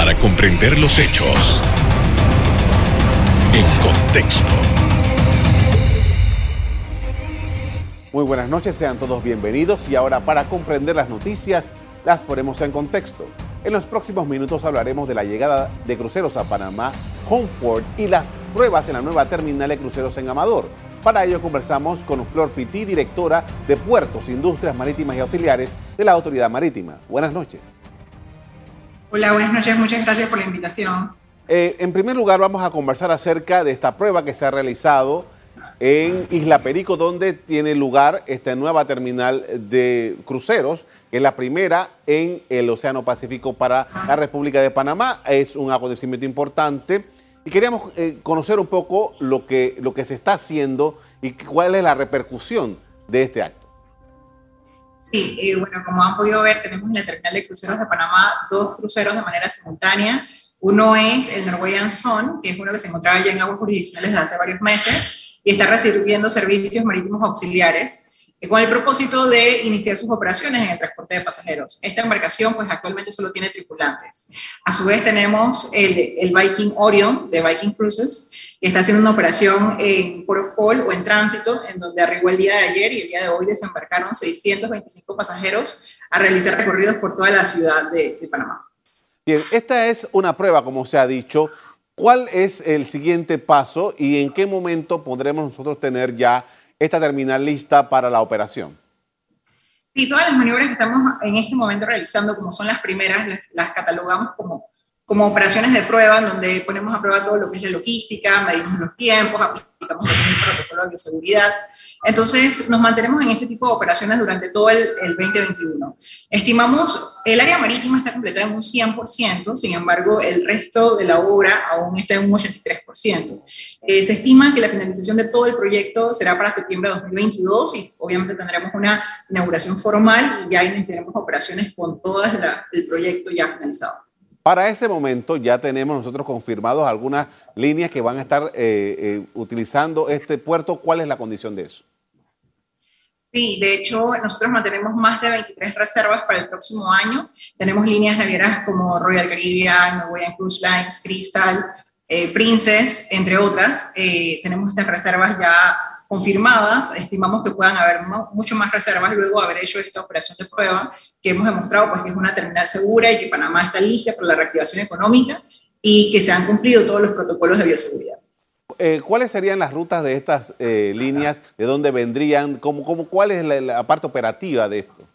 para comprender los hechos en contexto. Muy buenas noches, sean todos bienvenidos y ahora para comprender las noticias las ponemos en contexto. En los próximos minutos hablaremos de la llegada de cruceros a Panamá, Homeport y las pruebas en la nueva terminal de cruceros en Amador. Para ello conversamos con Flor Pití, directora de Puertos, Industrias Marítimas y Auxiliares de la Autoridad Marítima. Buenas noches. Hola, buenas noches. Muchas gracias por la invitación. Eh, en primer lugar, vamos a conversar acerca de esta prueba que se ha realizado en Isla Perico, donde tiene lugar esta nueva terminal de cruceros, que es la primera en el Océano Pacífico para la República de Panamá. Es un acontecimiento importante y queríamos eh, conocer un poco lo que, lo que se está haciendo y cuál es la repercusión de este acto. Sí, eh, bueno, como han podido ver, tenemos en la terminal de cruceros de Panamá dos cruceros de manera simultánea. Uno es el Norwegian Sun, que es uno que se encontraba ya en aguas jurisdiccionales desde hace varios meses y está recibiendo servicios marítimos auxiliares con el propósito de iniciar sus operaciones en el transporte de pasajeros. Esta embarcación pues actualmente solo tiene tripulantes. A su vez tenemos el, el Viking Orion de Viking Cruises, que está haciendo una operación en Port of Call o en tránsito, en donde arribó el día de ayer y el día de hoy desembarcaron 625 pasajeros a realizar recorridos por toda la ciudad de, de Panamá. Bien, esta es una prueba, como se ha dicho. ¿Cuál es el siguiente paso y en qué momento podremos nosotros tener ya esta terminal lista para la operación? Sí, todas las maniobras que estamos en este momento realizando, como son las primeras, las, catalogamos como, como operaciones de prueba, donde ponemos a prueba todo lo que es la logística, medimos los tiempos, aplicamos el protocolo de bioseguridad. Entonces, nos mantenemos en este tipo de operaciones durante todo el, el 2021. Estimamos, el área marítima está completada en un 100%, sin embargo, el resto de la obra aún está en un 83%. Eh, se estima que la finalización de todo el proyecto será para septiembre de 2022 y obviamente tendremos una inauguración formal y ya iniciaremos operaciones con todo el proyecto ya finalizado. Para ese momento ya tenemos nosotros confirmados algunas líneas que van a estar eh, eh, utilizando este puerto. ¿Cuál es la condición de eso? Sí, de hecho, nosotros mantenemos más de 23 reservas para el próximo año. Tenemos líneas navieras como Royal Caribbean, Norwegian Cruise Lines, Crystal, eh, Princess, entre otras. Tenemos estas reservas ya confirmadas. Estimamos que puedan haber mucho más reservas luego de haber hecho esta operación de prueba, que hemos demostrado pues, que es una terminal segura y que Panamá está lista para la reactivación económica y que se han cumplido todos los protocolos de bioseguridad. Eh, ¿cuáles serían las rutas de estas eh, líneas? ¿De dónde vendrían? ¿Cómo, cómo, ¿Cuál es la, parte operativa de esto?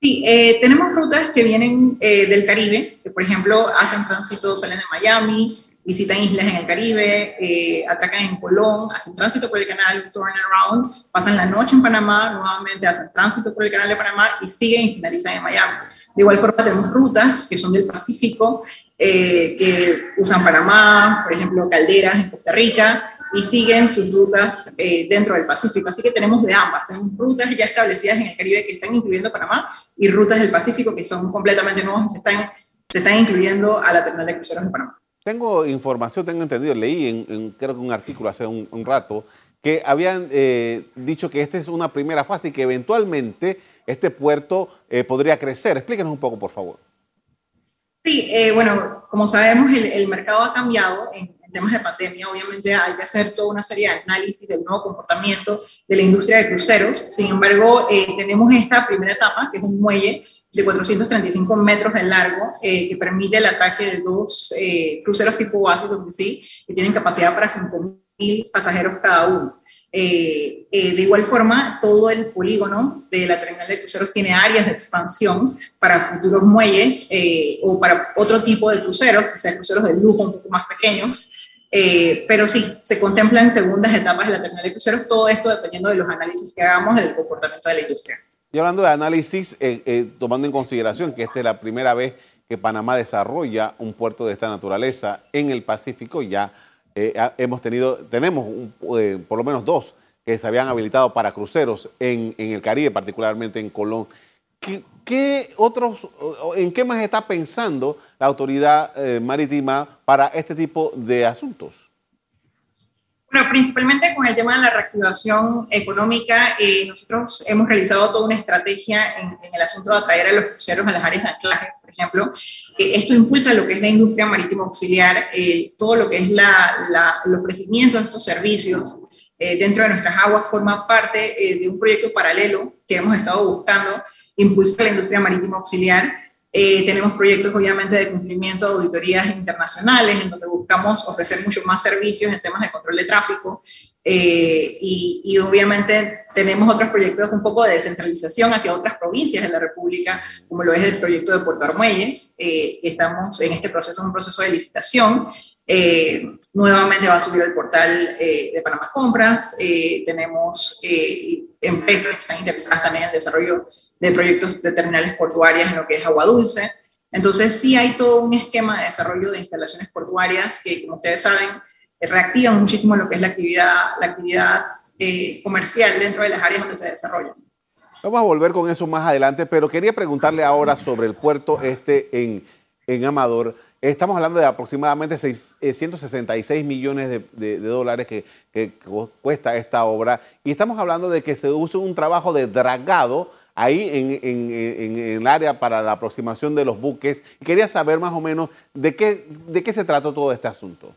Sí, eh, tenemos rutas que vienen del Caribe, que por ejemplo hacen tránsito, salen de Miami, visitan islas en el Caribe, atracan en Colón, hacen tránsito por el canal, turn around, pasan la noche en Panamá, nuevamente hacen tránsito por el canal de Panamá y siguen y finalizan en Miami. De igual forma tenemos rutas que son del Pacífico, eh, que usan Panamá, por ejemplo, calderas en Costa Rica, y siguen sus rutas eh, dentro del Pacífico. Así que tenemos de ambas, tenemos rutas ya establecidas en el Caribe que están incluyendo Panamá y rutas del Pacífico que son completamente nuevas y se están, se están incluyendo a la terminal de cruceros de Panamá. Tengo información, tengo entendido, leí en, creo que un artículo hace un, rato que habían eh, dicho que esta es una primera fase y que eventualmente este puerto podría crecer. Explíquenos un poco, por favor. Sí, eh, bueno, como sabemos, el, mercado ha cambiado temas de pandemia. Obviamente hay que hacer toda una serie de análisis del nuevo comportamiento de la industria de cruceros. Sin embargo, eh, tenemos esta primera etapa, que es un muelle de 435 metros de largo, eh, que permite el atraque de dos cruceros tipo bases, donde sí, que tienen capacidad para 5.000 pasajeros cada uno. Eh, eh, de igual forma, todo el polígono de la terminal de cruceros tiene áreas de expansión para futuros muelles eh, o para otro tipo de cruceros, o sea, cruceros de lujo un poco más pequeños. Pero sí, se contemplan segundas etapas de la terminal de cruceros, todo esto dependiendo de los análisis que hagamos del comportamiento de la industria. Y hablando de análisis, tomando en consideración que esta es la primera vez que Panamá desarrolla un puerto de esta naturaleza en el Pacífico, ya eh, hemos tenido, tenemos eh, por lo menos dos que se habían habilitado para cruceros en, el Caribe, particularmente en Colón. ¿Qué, otros, en qué más está pensando la autoridad eh, marítima para este tipo de asuntos? Bueno, principalmente con el tema de la reactivación económica, eh, nosotros hemos realizado toda una estrategia en, el asunto de atraer a los cruceros a las áreas de anclaje, por ejemplo. Eh, esto impulsa lo que es la industria marítima auxiliar, eh, todo lo que es la, el ofrecimiento de estos servicios dentro de nuestras aguas forma parte de un proyecto paralelo que hemos estado buscando, impulsar la industria marítima auxiliar eh, tenemos proyectos, obviamente, de cumplimiento de auditorías internacionales, en donde buscamos ofrecer mucho más servicios en temas de control de tráfico. Eh, y, obviamente tenemos otros proyectos un poco de descentralización hacia otras provincias de la República, como lo es el proyecto de Puerto Armuelles. Eh, estamos en este proceso, un proceso de licitación. nuevamente va a subir el portal de Panamá Compras. tenemos empresas que están interesadas también en el desarrollo de proyectos de terminales portuarias en lo que es agua dulce. Entonces sí hay todo un esquema de desarrollo de instalaciones portuarias que, como ustedes saben, reactivan muchísimo lo que es la actividad, la actividad eh, comercial dentro de las áreas donde se desarrollan. Vamos a volver con eso más adelante, pero quería preguntarle ahora sobre el puerto este en, en Amador. Estamos hablando de aproximadamente 166 eh, millones de, de, dólares que, que, cuesta esta obra y estamos hablando de que se use un trabajo de dragado ahí en, el área para la aproximación de los buques. Quería saber más o menos de qué, de qué se trató todo este asunto.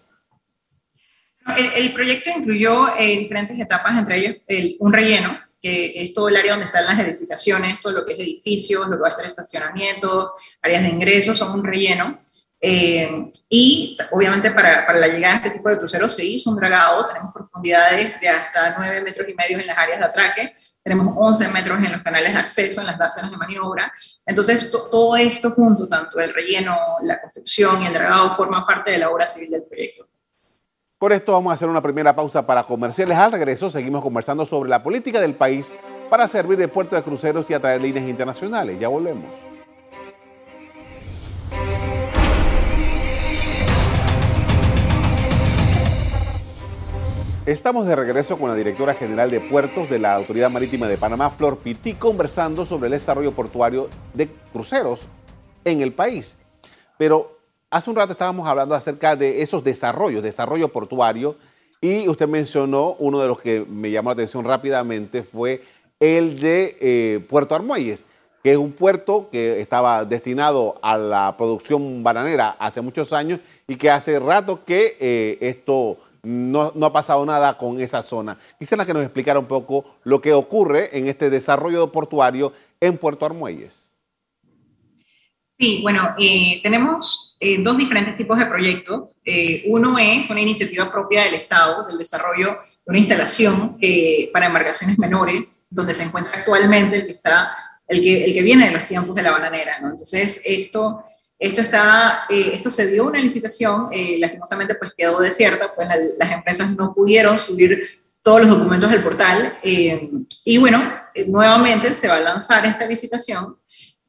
El, proyecto incluyó eh, diferentes etapas, entre ellas un relleno, que, es todo el área donde están las edificaciones, todo lo que es edificios, lo que va a estar estacionamientos, áreas de ingresos, son un relleno. Eh, y obviamente para, para, la llegada de este tipo de cruceros se hizo un dragado, tenemos profundidades de hasta 9 metros y medio en las áreas de atraque, tenemos 11 metros en los canales de acceso, en las dársenas de maniobra. Entonces, todo esto junto, tanto el relleno, la construcción y el dragado, forma parte de la obra civil del proyecto. Por esto vamos a hacer una primera pausa para comerciales. Al regreso seguimos conversando sobre la política del país para servir de puerto de cruceros y atraer líneas internacionales. Ya volvemos. Estamos de regreso con la directora general de puertos de la Autoridad Marítima de Panamá, Flor Piti, conversando sobre el desarrollo portuario de cruceros en el país. Pero hace un rato estábamos hablando acerca de esos desarrollos, desarrollo portuario, y usted mencionó uno de los que me llamó la atención rápidamente fue el de eh, Puerto Armuelles, que es un puerto que estaba destinado a la producción bananera hace muchos años y que hace rato que eh, esto no, ha pasado nada con esa zona. Quisiera que nos explicara un poco lo que ocurre en este desarrollo portuario en Puerto Armuelles. Sí, bueno, eh, tenemos eh, dos diferentes tipos de proyectos. Eh, uno es una iniciativa propia del Estado, del desarrollo de una instalación para embarcaciones menores, donde se encuentra actualmente el que, está, el que, el que viene de los tiempos de la bananera. Entonces, esto esto, está, eh, esto se dio una licitación, eh, lastimosamente pues quedó desierta, pues las empresas no pudieron subir todos los documentos del portal. Eh, y bueno, nuevamente se va a lanzar esta licitación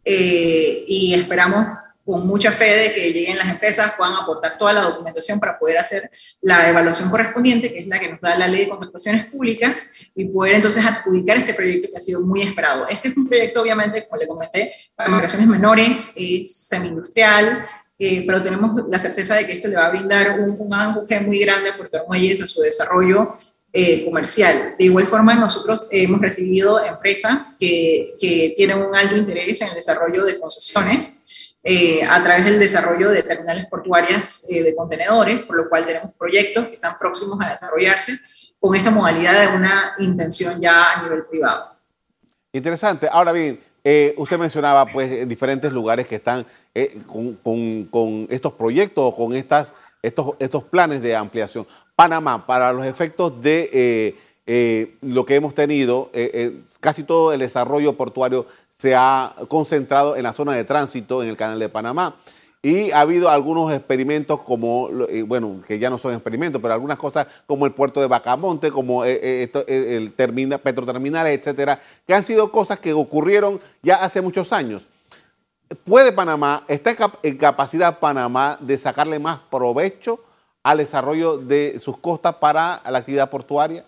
y esperamos con mucha fe de que lleguen las empresas, puedan aportar toda la documentación para poder hacer la evaluación correspondiente, que es la que nos da la ley de contrataciones públicas, y poder entonces adjudicar este proyecto que ha sido muy esperado. Este es un proyecto, obviamente, como le comenté, para embarcaciones menores, es semi-industrial, eh, pero tenemos la certeza de que esto le va a brindar un, un muy grande a Puerto Muelles a su desarrollo eh, comercial. De igual forma, nosotros hemos recibido empresas que, que tienen un alto interés en el desarrollo de concesiones, eh, a través del desarrollo de terminales portuarias eh, de contenedores, por lo cual tenemos proyectos que están próximos a desarrollarse con esta modalidad de una intención ya a nivel privado. Interesante. Ahora bien, eh, usted mencionaba pues diferentes lugares que están con, estos proyectos o con estas, estos, estos planes de ampliación. Panamá, para los efectos de lo que hemos tenido, casi todo el desarrollo portuario se ha concentrado en la zona de tránsito en el canal de Panamá. Y ha habido algunos experimentos como, eh, bueno, que ya no son experimentos, pero algunas cosas como el puerto de Bacamonte, como eh, eh, el terminal, petroterminales, etcétera, que han sido cosas que ocurrieron ya hace muchos años. ¿Puede Panamá, está en capacidad Panamá de sacarle más provecho al desarrollo de sus costas para la actividad portuaria?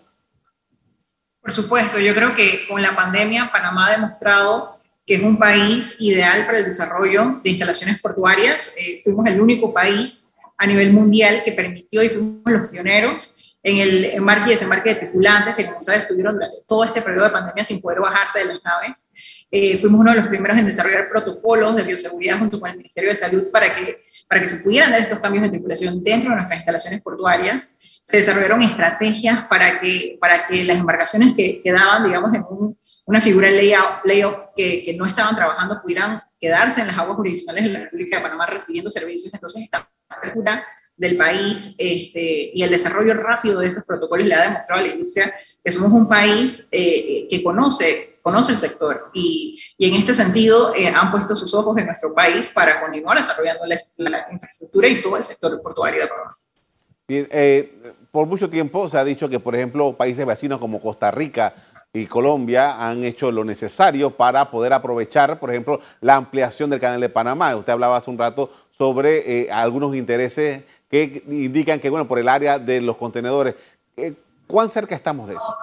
Por supuesto, yo creo que con la pandemia Panamá ha demostrado que es un país ideal para el desarrollo de instalaciones portuarias. Eh, fuimos el único país a nivel mundial que permitió y fuimos los pioneros en el embarque y desembarque de tripulantes, que como sabes estuvieron durante todo este periodo de pandemia sin poder bajarse de las naves. Eh, fuimos uno de los primeros en desarrollar protocolos de bioseguridad junto con el Ministerio de Salud para que, para que se pudieran dar estos cambios de tripulación dentro de nuestras instalaciones portuarias. Se desarrollaron estrategias para que, para que las embarcaciones que quedaban, digamos, en una figura layout, layout que, que no estaban trabajando pudieran quedarse en las aguas jurisdiccionales de la República de Panamá recibiendo servicios. Entonces, esta apertura del país este, y el desarrollo rápido de estos protocolos le ha demostrado a la industria que somos un país eh, que conoce, conoce el sector y, y en este sentido eh, han puesto sus ojos en nuestro país para continuar desarrollando la, infraestructura y todo el sector portuario de Panamá. Bien, eh, por mucho tiempo se ha dicho que, por ejemplo, países vecinos como Costa Rica y Colombia han hecho lo necesario para poder aprovechar, por ejemplo, la ampliación del canal de Panamá. Usted hablaba hace un rato sobre algunos intereses que indican que, bueno, por el área de los contenedores, eh, ¿cuán cerca estamos de eso?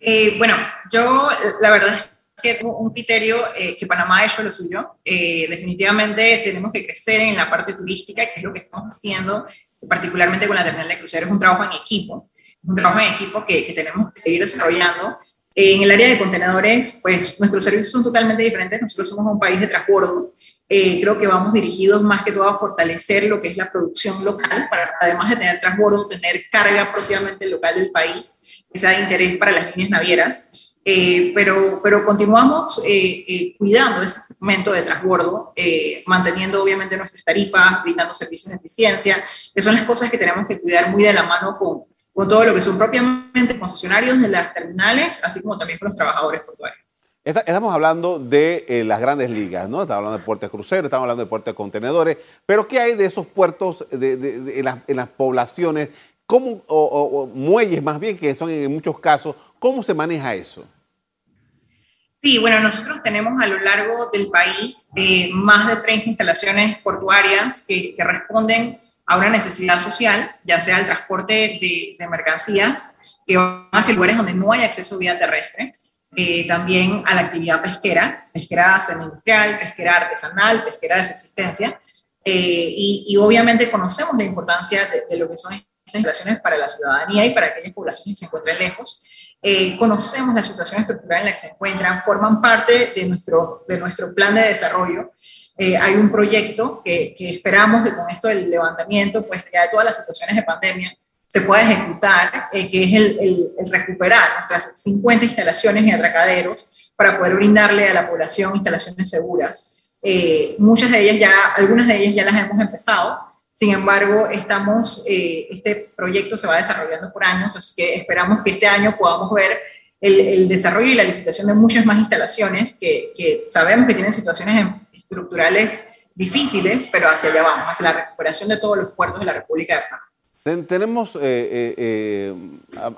Eh, bueno, yo la verdad que tengo un criterio eh, que Panamá ha hecho lo suyo. definitivamente tenemos que crecer en la parte turística, que es lo que estamos haciendo, particularmente con la terminal de cruceros, es un trabajo en equipo, un trabajo en equipo que, que tenemos que seguir desarrollando. En el área de contenedores, pues nuestros servicios son totalmente diferentes. Nosotros somos un país de transbordo eh, creo que vamos dirigidos más que todo a fortalecer lo que es la producción local, para además de tener transbordo, tener carga propiamente local del país, que sea de interés para las líneas navieras. Eh, pero, pero continuamos eh, cuidando ese segmento de transbordo, manteniendo obviamente nuestras tarifas, brindando servicios de eficiencia, que son las cosas que tenemos que cuidar muy de la mano con, con todo lo que son propiamente concesionarios de las terminales, así como también con los trabajadores portuarios. Estamos hablando de eh, las grandes ligas, ¿no? Estamos hablando de puertos cruceros, estamos hablando de puertos de contenedores, pero ¿qué hay de esos puertos en, las, poblaciones? ¿Cómo, o, muelles más bien, que son en muchos casos, ¿cómo se maneja eso? Sí, bueno, nosotros tenemos a lo largo del país eh, más de 30 instalaciones portuarias que, responden a una necesidad social, ya sea el transporte de, de mercancías, que van hacia lugares donde no hay acceso vía terrestre, eh, también a la actividad pesquera, pesquera semi-industrial, pesquera artesanal, pesquera de subsistencia, eh, y, obviamente conocemos la importancia de, lo que son estas instalaciones para la ciudadanía y para aquellas poblaciones que se encuentran lejos. Eh, conocemos la situación estructural en la que se encuentran, forman parte de nuestro, de nuestro plan de desarrollo. hay un proyecto que, que, esperamos que con esto del levantamiento, pues ya de todas las situaciones de pandemia, se pueda ejecutar, eh, que es el, recuperar nuestras 50 instalaciones y atracaderos para poder brindarle a la población instalaciones seguras. Eh, muchas de ellas ya, algunas de ellas ya las hemos empezado, sin embargo, estamos, eh, este proyecto se va desarrollando por años, así que esperamos que este año podamos ver el, desarrollo y la licitación de muchas más instalaciones que, que sabemos que tienen situaciones estructurales difíciles, pero hacia allá vamos, hacia la recuperación de todos los puertos de la República de Panamá. Tenemos eh, eh, eh,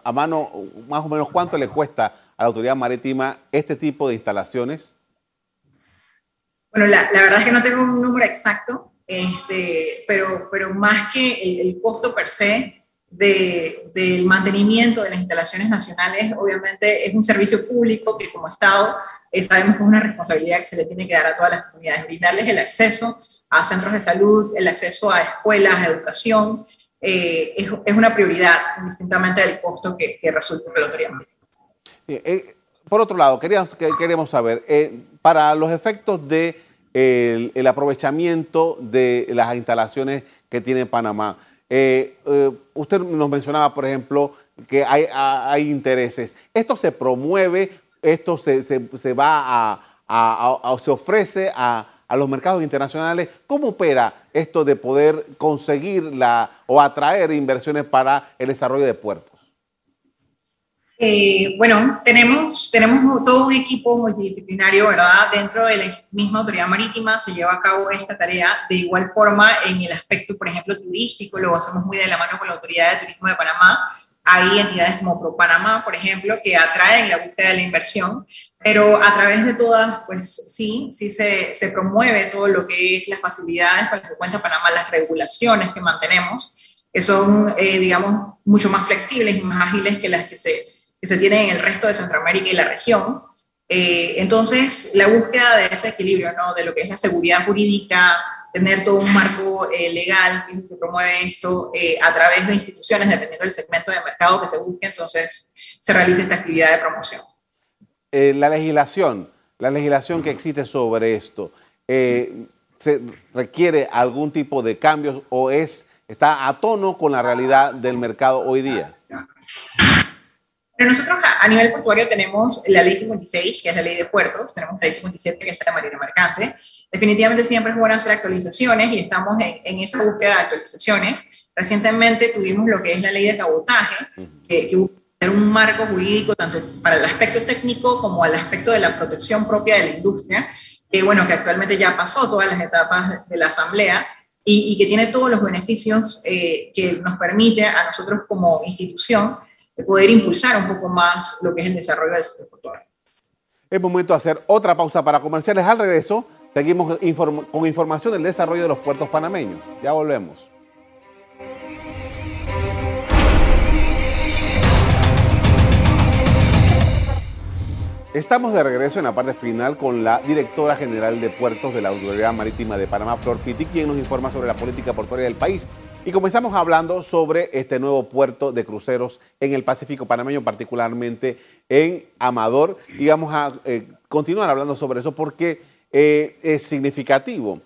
a, mano más o menos cuánto le cuesta a la autoridad marítima este tipo de instalaciones. Bueno, la, verdad es que no tengo un número exacto, este, pero, pero más que el, costo per se del mantenimiento de las instalaciones nacionales, obviamente es un servicio público que como Estado sabemos que es una responsabilidad que se le tiene que dar a todas las comunidades, brindarles el acceso a centros de salud, el acceso a escuelas, a educación, eh, es, es, una prioridad, distintamente del costo que, que resulta en la autoridad eh, por otro lado, queríamos, queremos saber, eh, para los efectos de el, aprovechamiento de las instalaciones que tiene Panamá, usted nos mencionaba, por ejemplo, que hay, intereses. ¿Esto se promueve? ¿Esto se, se, se va a, a, se ofrece a, a los mercados internacionales. ¿Cómo opera esto de poder conseguir la, o atraer inversiones para el desarrollo de puertos? Eh, bueno, tenemos, tenemos todo un equipo multidisciplinario, ¿verdad? Dentro de la misma autoridad marítima se lleva a cabo esta tarea de igual forma en el aspecto, por ejemplo, turístico, lo hacemos muy de la mano con la Autoridad de Turismo de Panamá. Hay entidades como Pro Panamá, por ejemplo, que atraen la búsqueda de la inversión pero a través de todas, pues sí, sí se, se, promueve todo lo que es las facilidades para que cuenta Panamá, las regulaciones que mantenemos, que son, eh, digamos, mucho más flexibles y más ágiles que las que se, que se tienen en el resto de Centroamérica y la región. Eh, entonces, la búsqueda de ese equilibrio, ¿no? De lo que es la seguridad jurídica, tener todo un marco eh, legal que promueve esto eh, a través de instituciones, dependiendo del segmento de mercado que se busque, entonces se realiza esta actividad de promoción. la legislación, la legislación que existe sobre esto, ¿se requiere algún tipo de cambios o es, está a tono con la realidad del mercado hoy día? Pero nosotros a, nivel portuario tenemos la ley 56, que es la ley de puertos, tenemos la ley 57, que es la marina mercante. Definitivamente siempre es bueno hacer actualizaciones y estamos en, esa búsqueda de actualizaciones. Recientemente tuvimos lo que es la ley de cabotaje, que, que busca un marco jurídico tanto para el aspecto técnico como al aspecto de la protección propia de la industria, que bueno, que actualmente ya pasó todas las etapas de la asamblea y, que tiene todos los beneficios eh, que nos permite a nosotros como institución de poder impulsar un poco más lo que es el desarrollo del sector portuario. Es momento de hacer otra pausa para comerciales. Al regreso, seguimos con información del desarrollo de los puertos panameños. Ya volvemos. Estamos de regreso en la parte final con la directora general de puertos de la Autoridad Marítima de Panamá, Flor Pitti, quien nos informa sobre la política portuaria del país y comenzamos hablando sobre este nuevo puerto de cruceros en el Pacífico panameño, particularmente en Amador. Y vamos a eh, continuar hablando sobre eso porque eh, es significativo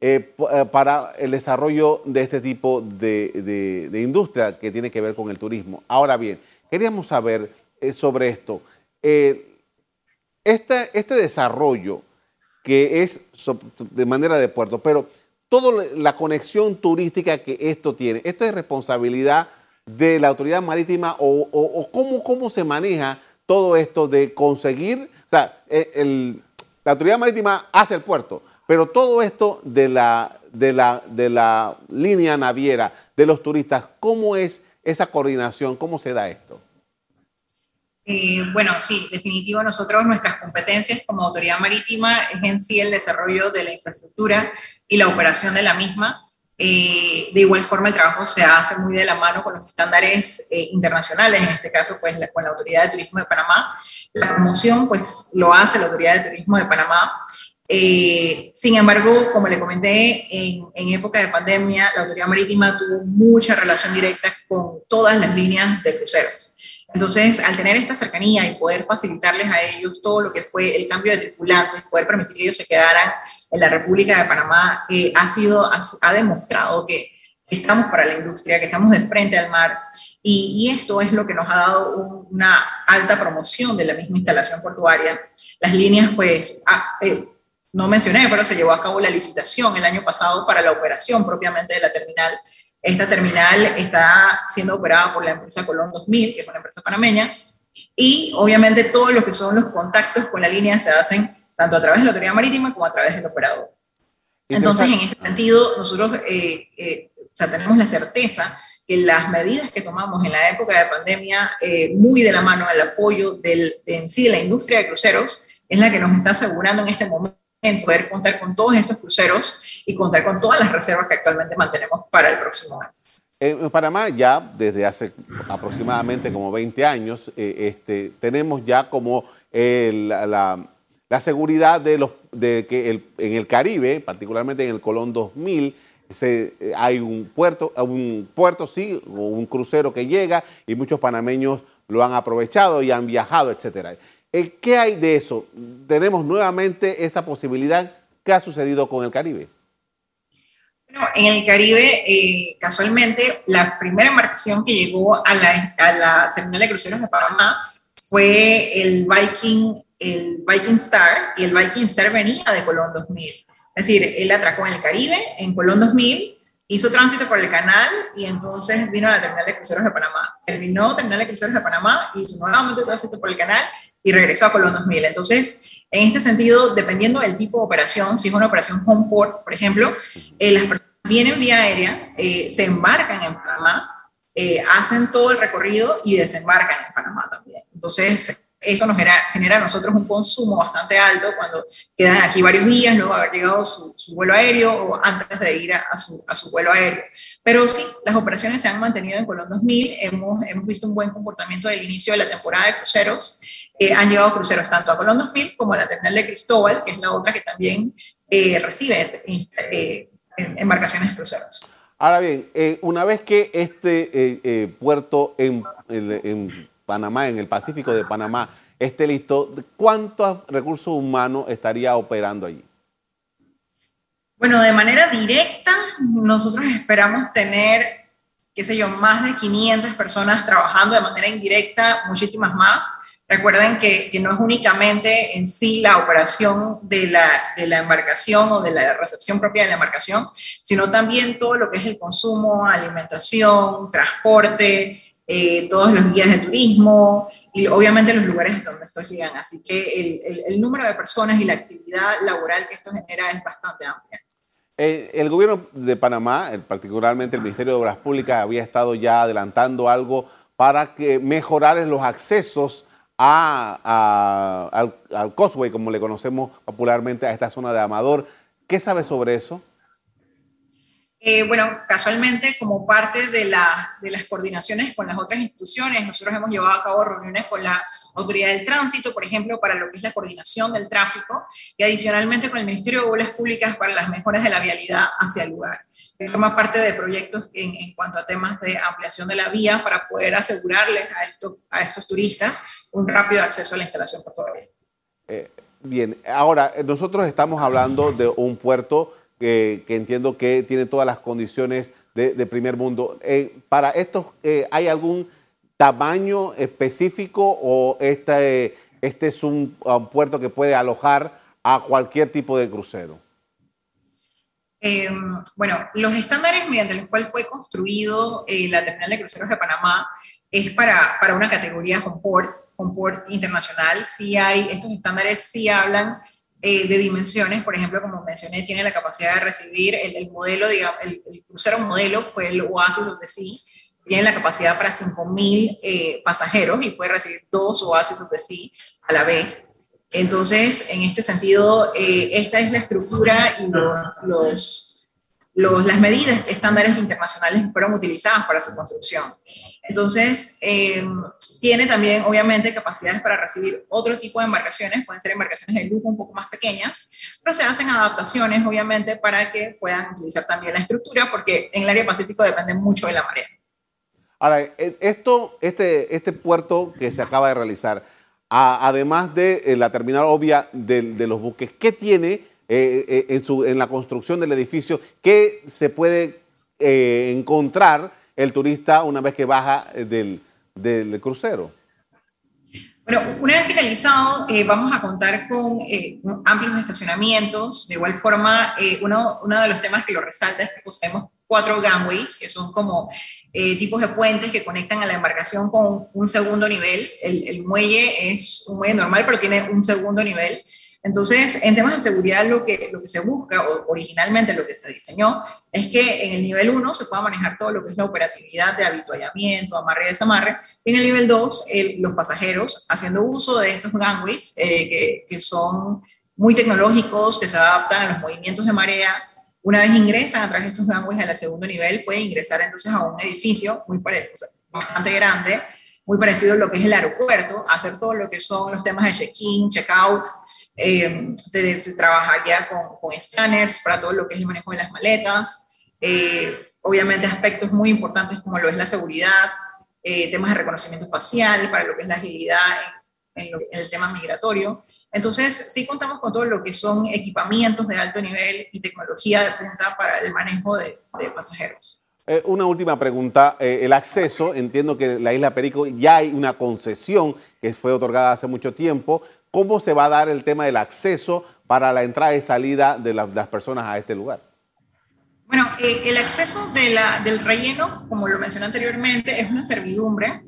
eh, para el desarrollo de este tipo de, industria que tiene que ver con el turismo. Ahora bien, queríamos saber sobre esto. Este, este desarrollo que es de manera de puerto, pero toda la conexión turística que esto tiene. ¿Esto es responsabilidad de la autoridad marítima o, cómo, se maneja todo esto de conseguir, o sea, e, la autoridad marítima hace el puerto, pero todo esto de la, de la, de la línea naviera, de los turistas, ¿cómo es esa coordinación? ¿Cómo se da esto? Eh, bueno, sí, definitivo, nosotros nuestras competencias como autoridad marítima es en sí el desarrollo de la infraestructura y la operación de la misma. Eh, de igual forma, el trabajo se hace muy de la mano con los estándares eh, internacionales, en este caso, pues con la Autoridad de Turismo de Panamá. La promoción, pues lo hace la Autoridad de Turismo de Panamá. Eh, sin embargo, como le comenté, en, en, época de pandemia, la Autoridad Marítima tuvo mucha relación directa con todas las líneas de cruceros. Entonces, al tener esta cercanía y poder facilitarles a ellos todo lo que fue el cambio de tripulantes, poder permitir que ellos se quedaran en la República de Panamá, eh, ha, sido, ha, demostrado que estamos para la industria, que estamos de frente al mar. Y, esto es lo que nos ha dado una alta promoción de la misma instalación portuaria. Las líneas, pues, ah, eh, no mencioné, pero se llevó a cabo la licitación el año pasado para la operación propiamente de la terminal esta terminal está siendo operada por la empresa Colón 2000, que es una empresa panameña, y obviamente todos los que son los contactos con la línea se hacen tanto a través de la autoridad marítima como a través del operador. Entonces, en ese sentido, nosotros eh, eh, tenemos la certeza que las medidas que tomamos en la época de pandemia, eh, muy de la mano al apoyo del, de en sí de la industria de cruceros, es la que nos está asegurando en este momento en poder contar con todos estos cruceros y contar con todas las reservas que actualmente mantenemos para el próximo año. En Panamá ya desde hace aproximadamente como 20 años eh, este, tenemos ya como la, la, seguridad de, los, de que en el Caribe, particularmente en el Colón 2000, se, eh, hay un puerto, un puerto, sí, o un crucero que llega y muchos panameños lo han aprovechado y han viajado, etcétera. Eh, ¿Qué hay de eso? ¿Tenemos nuevamente esa posibilidad? ¿Qué ha sucedido con el Caribe? Bueno, en el Caribe, eh, casualmente, la primera embarcación que llegó a la, terminal de cruceros de Panamá fue el Viking, el Viking Star, y el Viking Star venía de Colón 2000. Es decir, él atracó en el Caribe, en Colón 2000, hizo tránsito por el canal y entonces vino a la terminal de cruceros de Panamá. Terminó terminal de cruceros de Panamá, hizo nuevamente tránsito por el canal y regresó a Colón 2000. Entonces, en este sentido, dependiendo del tipo de operación, si es una operación home port, por ejemplo, eh, las personas vienen vía aérea, eh, se embarcan en Panamá, eh, hacen todo el recorrido y desembarcan en Panamá también. Entonces, esto nos genera, genera, a nosotros un consumo bastante alto cuando quedan aquí varios días, luego haber llegado su, su vuelo aéreo o antes de ir a, su, a, su, vuelo aéreo. Pero sí, las operaciones se han mantenido en Colón 2000, hemos, hemos visto un buen comportamiento del inicio de la temporada de cruceros, eh, han llegado cruceros tanto a Colón 2000 como a la terminal de Cristóbal, que es la otra que también eh, recibe eh, embarcaciones de cruceros. Ahora bien, eh, una vez que este eh, eh, puerto en, en, Panamá, en el Pacífico de Panamá, esté listo, ¿cuántos recursos humanos estaría operando allí? Bueno, de manera directa, nosotros esperamos tener, qué sé yo, más de 500 personas trabajando de manera indirecta, muchísimas más. Recuerden que, no es únicamente en sí la operación de la, de la, embarcación o de la recepción propia de la embarcación, sino también todo lo que es el consumo, alimentación, transporte, eh, todos los guías de turismo y obviamente los lugares donde estos llegan. Así que el, el, el número de personas y la actividad laboral que esto genera es bastante amplia. Eh, el gobierno de Panamá, particularmente el Ministerio de Obras Públicas, había estado ya adelantando algo para que mejorar los accesos a, al, al, Causeway, como le conocemos popularmente a esta zona de Amador. ¿Qué sabe sobre eso? Eh, bueno, casualmente, como parte de, la, de las coordinaciones con las otras instituciones, nosotros hemos llevado a cabo reuniones con la Autoridad del Tránsito, por ejemplo, para lo que es la coordinación del tráfico, y adicionalmente con el Ministerio de Obras Públicas para las mejoras de la vialidad hacia el lugar. Forma parte de proyectos en, cuanto a temas de ampliación de la vía para poder asegurarles a, esto, a estos turistas un rápido acceso a la instalación portuaria. Eh, bien, ahora nosotros estamos hablando de un puerto que, entiendo que tiene todas las condiciones de, primer mundo. Eh, para esto, eh, ¿hay algún tamaño específico o este, este es un, puerto que puede alojar a cualquier tipo de crucero? Eh, bueno, los estándares mediante los cuales fue construido eh, la terminal de cruceros de Panamá es para, para una categoría Homeport, Homeport internacional. Sí hay, estos estándares sí hablan eh, de dimensiones, por ejemplo, como mencioné, tiene la capacidad de recibir el, el modelo, digamos, el, el, crucero modelo fue el Oasis of the Sea, tiene la capacidad para 5.000 eh, pasajeros y puede recibir dos Oasis of the Sea a la vez. Entonces, en este sentido, eh, esta es la estructura y los, los, las medidas estándares internacionales que fueron utilizadas para su construcción. Entonces, eh, tiene también, obviamente, capacidades para recibir otro tipo de embarcaciones, pueden ser embarcaciones de lujo un poco más pequeñas, pero se hacen adaptaciones, obviamente, para que puedan utilizar también la estructura, porque en el área Pacífico depende mucho de la marea. Ahora, e, esto, este, este puerto que se acaba de realizar, a, además de eh, la terminal obvia de, de, los buques, ¿qué tiene eh, eh, en, su, en, la construcción del edificio? ¿Qué se puede eh, encontrar el turista una vez que baja del, del crucero? Bueno, una vez finalizado, eh, vamos a contar con eh, amplios estacionamientos. De igual forma, eh, uno, uno, de los temas que lo resalta es que poseemos cuatro gangways, que son como eh, tipos de puentes que conectan a la embarcación con un segundo nivel. El, el, muelle es un muelle normal, pero tiene un segundo nivel. Entonces, en temas de seguridad, lo que, lo que se busca, o originalmente lo que se diseñó, es que en el nivel 1 se pueda manejar todo lo que es la operatividad de habituallamiento, amarre y desamarre, y en el nivel 2, el, los pasajeros haciendo uso de estos gangways, eh, que, que son muy tecnológicos, que se adaptan a los movimientos de marea, una vez ingresan a través de estos gangways al segundo nivel, pueden ingresar entonces a un edificio muy parecido, o sea, bastante grande, muy parecido a lo que es el aeropuerto, hacer todo lo que son los temas de check-in, check-out, eh, se, se, trabajaría con, con escáneres para todo lo que es el manejo de las maletas, eh, obviamente aspectos muy importantes como lo es la seguridad, eh, temas de reconocimiento facial, para lo que es la agilidad en, en, lo, en el tema migratorio. Entonces, sí contamos con todo lo que son equipamientos de alto nivel y tecnología de punta para el manejo de, pasajeros. Eh, una última pregunta. El acceso, entiendo que la isla Perico ya hay una concesión que fue otorgada hace mucho tiempo. ¿Cómo se va a dar el tema del acceso para la entrada y salida de, la, las personas a este lugar? Bueno, eh, el acceso de la, del relleno, como lo mencioné anteriormente, es una servidumbre.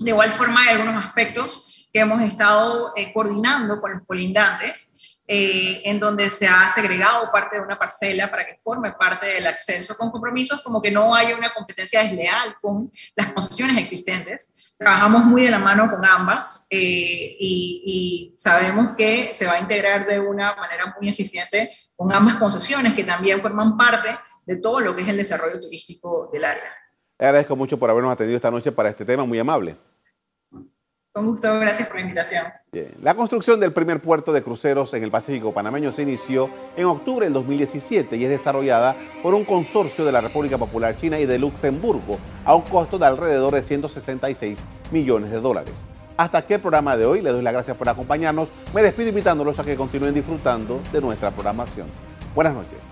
De igual forma, hay algunos aspectos que hemos estado eh, coordinando con los colindantes, eh, en donde se ha segregado parte de una parcela para que forme parte del acceso con compromisos, como que no haya una competencia desleal con las concesiones existentes. Trabajamos muy de la mano con ambas eh, y, y sabemos que se va a integrar de una manera muy eficiente con ambas concesiones que también forman parte de todo lo que es el desarrollo turístico del área. Le agradezco mucho por habernos atendido esta noche para este tema, muy amable. Con gusto, gracias por la invitación. La construcción del primer puerto de cruceros en el Pacífico panameño se inició en octubre del 2017 y es desarrollada por un consorcio de la República Popular China y de Luxemburgo a un costo de alrededor de 166 millones de dólares. Hasta aquí el programa de hoy. Les doy las gracias por acompañarnos. Me despido invitándolos a que continúen disfrutando de nuestra programación. Buenas noches.